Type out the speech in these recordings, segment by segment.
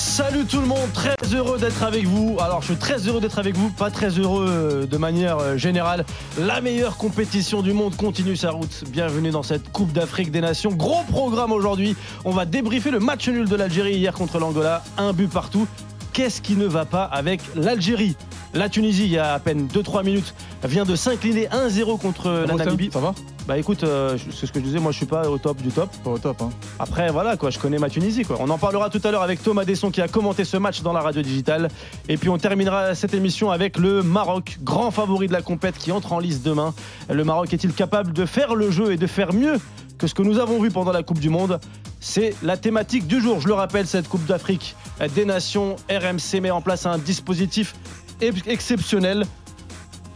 Salut tout le monde, très heureux d'être avec vous. Alors je suis très heureux d'être avec vous, pas très heureux euh, de manière euh, générale. La meilleure compétition du monde continue sa route. Bienvenue dans cette Coupe d'Afrique des Nations. Gros programme aujourd'hui. On va débriefer le match nul de l'Algérie hier contre l'Angola. Un but partout. Qu'est-ce qui ne va pas avec l'Algérie? La Tunisie, il y a à peine 2-3 minutes, vient de s'incliner 1-0 contre la Namibie. Ça va? Bah écoute, euh, c'est ce que je disais, moi je suis pas au top du top. Pas au top, hein. Après, voilà, quoi, je connais ma Tunisie. Quoi. On en parlera tout à l'heure avec Thomas Desson qui a commenté ce match dans la radio digitale. Et puis on terminera cette émission avec le Maroc, grand favori de la compète qui entre en lice demain. Le Maroc est-il capable de faire le jeu et de faire mieux que ce que nous avons vu pendant la Coupe du Monde? C'est la thématique du jour. Je le rappelle, cette Coupe d'Afrique des Nations, RMC met en place un dispositif ex- exceptionnel.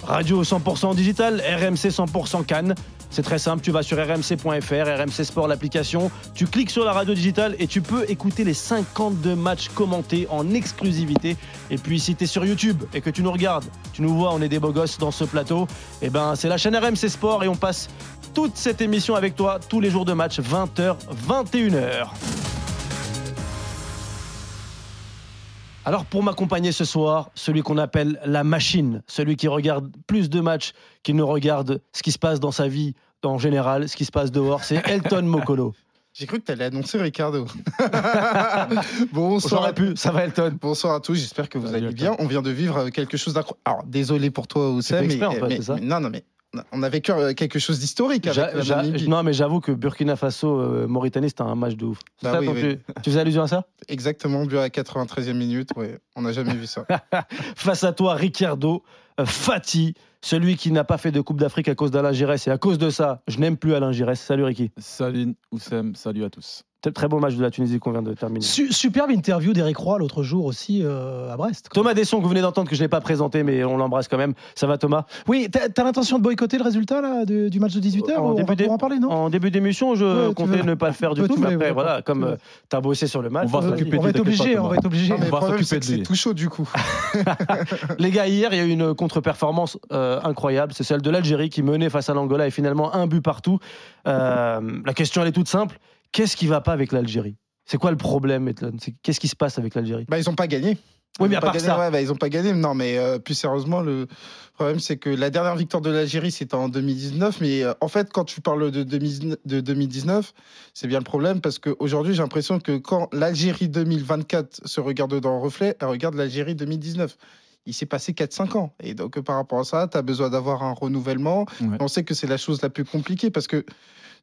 Radio 100% digital, RMC 100% Cannes. C'est très simple, tu vas sur rmc.fr, RMC Sport l'application, tu cliques sur la radio digitale et tu peux écouter les 52 matchs commentés en exclusivité. Et puis si tu es sur YouTube et que tu nous regardes, tu nous vois, on est des beaux gosses dans ce plateau, et ben c'est la chaîne RMC Sport et on passe toute cette émission avec toi tous les jours de match 20h 21h. Alors pour m'accompagner ce soir, celui qu'on appelle la machine, celui qui regarde plus de matchs qu'il ne regarde ce qui se passe dans sa vie en général, ce qui se passe dehors, c'est Elton Mokolo. J'ai cru que tu allais annoncer Ricardo. Bonsoir. J'aurais à- pu, ça va Elton. Bonsoir à tous, j'espère que vous Salut, allez bien. On vient de vivre quelque chose d'incroyable. Alors, désolé pour toi, Oussem, mais, exprès, en fait, mais- mais- non, non, mais on a vécu euh, quelque chose d'historique avec J'a- la j'a- Namibie. non mais j'avoue que Burkina Faso, euh, Mauritanie, c'était un match de ouf. C'est Bah ça oui, dont oui. Tu, tu faisais allusion à ça? Exactement, but à la 93e minute, ouais, on n'a jamais vu ça. Face à toi, Ricardo, Fati, celui qui n'a pas fait de Coupe d'Afrique à cause d'Alain Giresse. Et à cause de ça, je n'aime plus Alain Giresse. Salut Ricky. Salut Oussem, salut à tous. Très- Très beau match de la Tunisie qu'on vient de terminer. Su- superbe interview d'Eric Roy l'autre jour aussi euh, à Brest. Thomas Desson, que vous venez d'entendre, que je n'ai pas présenté, mais on l'embrasse quand même. Ça va Thomas? Oui, t'as as, l'intention de boycotter le résultat là, de- du match de 18h En On début en parler, non? En début d'émission, je Ouais, comptais veux- ne pas le faire du Ouais, tout, mais après, ouais, voilà, comme tu veux. tu as bossé sur le match. On va vas-y. s'occuper On va être obligé, on va être obligé. C'est tout chaud du coup. Les gars, hier, il y a eu une contre-performance euh, incroyable. C'est celle de l'Algérie qui menait face à l'Angola et finalement un but partout. Euh, la question, elle est toute simple. Qu'est-ce qui va pas avec l'Algérie? C'est quoi le problème, Qu'est-ce qui se passe avec l'Algérie? Bah, ils n'ont pas gagné. Oui, Ils mais ont à part gagné, ça. ouais, bah, ils n'ont pas gagné. Non, mais euh, plus sérieusement, le problème, c'est que la dernière victoire de l'Algérie, c'était en 2019. Mais euh, en fait, quand tu parles de, 2019 de 2019, c'est bien le problème parce qu'aujourd'hui, j'ai l'impression que quand l'Algérie 2024 se regarde dans le reflet, elle regarde l'Algérie 2019. Il s'est passé 4-5 ans. Et donc, par rapport à ça, tu as besoin d'avoir un renouvellement. Ouais. On sait que c'est la chose la plus compliquée parce que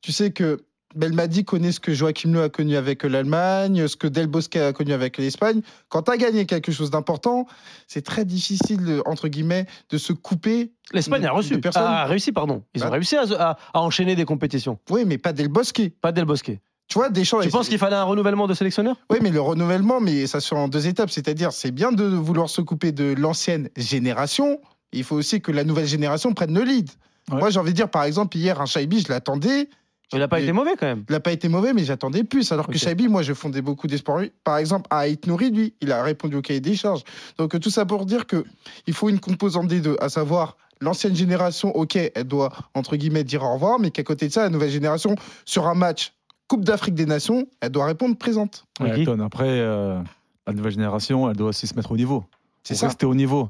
tu sais que Belmadi connaît ce que Joachim Le a connu avec l'Allemagne, ce que Del Bosque a connu avec l'Espagne. Quand tu as gagné quelque chose d'important, c'est très difficile, entre guillemets, de se couper. L'Espagne a reçu. personne. A réussi, pardon. Ils ont Bah. réussi à, à- à enchaîner des compétitions. Oui, mais pas Del Bosque. Pas Del Bosque. Tu vois, Deschamps. Tu penses qu'il fallait un renouvellement de sélectionneur? Oui, mais le renouvellement, mais ça se fait en deux étapes. C'est-à-dire, c'est bien de vouloir se couper de l'ancienne génération. Il faut aussi que la nouvelle génération prenne le lead. Ouais. Moi, j'ai envie de dire, par exemple, hier, un Shaibi, je l'attendais. Il n'a pas été mauvais quand même. Il n'a pas été mauvais, mais j'attendais plus. Alors que. Shaibi, moi, je fondais beaucoup d'espoir. Par exemple, à Aït Nouri, lui, il a répondu au cahier des charges. Donc, tout ça pour dire que il faut une composante des deux, à savoir l'ancienne génération, ok, elle doit, entre guillemets, dire au revoir, mais qu'à côté de ça, la nouvelle génération, sur un match Coupe d'Afrique des Nations, elle doit répondre présente. Ouais, Ton, après, euh, la nouvelle génération, elle doit aussi se mettre au niveau. C'est ça. Rester au niveau.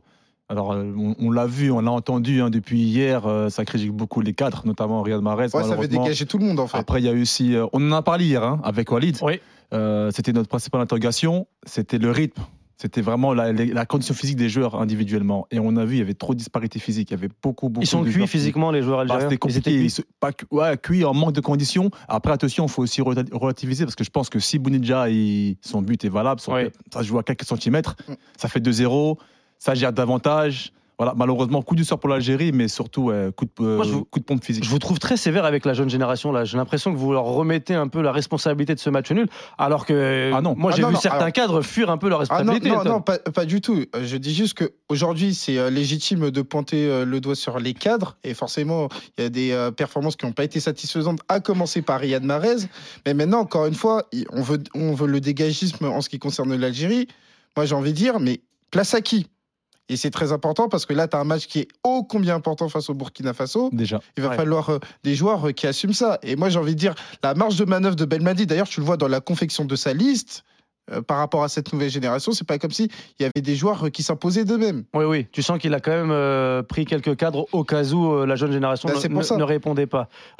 Alors, euh, on, on l'a vu, on l'a entendu hein, depuis hier, euh, ça critique beaucoup les cadres, notamment Riyad Mahrez. Ouais, ça veut malheureusement. dégager tout le monde, en fait. Après, il y a eu aussi, euh, on en a parlé hier hein, avec Walid. Oui. Euh, c'était notre principale interrogation, c'était le rythme. C'était vraiment la, la- la condition physique des joueurs individuellement. Et on a vu, il y avait trop de disparités physiques. Il y avait beaucoup, beaucoup Ils sont de cuits joueurs qui- physiquement, les joueurs Bah, algériens. c'était Ils compliqué. étaient cuits. Ils se- pas cu- ouais, cuits en manque de conditions. Après, attention, il faut aussi rela- relativiser parce que je pense que si Bounidja, il- son but est valable, son- Oui. ça joue à quelques centimètres, Mm. ça fait 2-0, ça gère davantage. Voilà, malheureusement, coup du sort pour l'Algérie, mais surtout euh, coup, de, euh, Moi, je vous- coup de pompe physique. Je vous trouve très sévère avec la jeune génération là. J'ai l'impression que vous leur remettez un peu la responsabilité de ce match nul, alors que Ah non. moi Ah j'ai vu non, certains alors- cadres fuir un peu leur Ah non, responsabilité. non, non, pas, pas du tout. Euh, Je dis juste qu'aujourd'hui, c'est euh, légitime de pointer le doigt sur les cadres. Et forcément, il y a des performances qui n'ont pas été satisfaisantes, à commencer par Riyad Mahrez. Mais maintenant, encore une fois, il- on veut, on veut le dégagisme en ce qui concerne l'Algérie. Moi, j'ai envie de dire, mais place à qui? Et c'est très important parce que là, tu as un match qui est ô combien important face au Burkina Faso. Déjà. Il va Ouais. falloir euh, des joueurs euh, qui assument ça. Et moi, j'ai envie de dire, la marge de manœuvre de Belmadi, d'ailleurs, tu le vois dans la confection de sa liste. euh, par rapport à cette nouvelle génération. C'est pas comme si il y avait des joueurs qui s'imposaient d'eux-mêmes. Oui, oui. Tu sens qu'il a quand même euh, pris quelques cadres au cas où euh, la jeune génération Bah, ne- c'est pour ne- ça. ne répondait pas.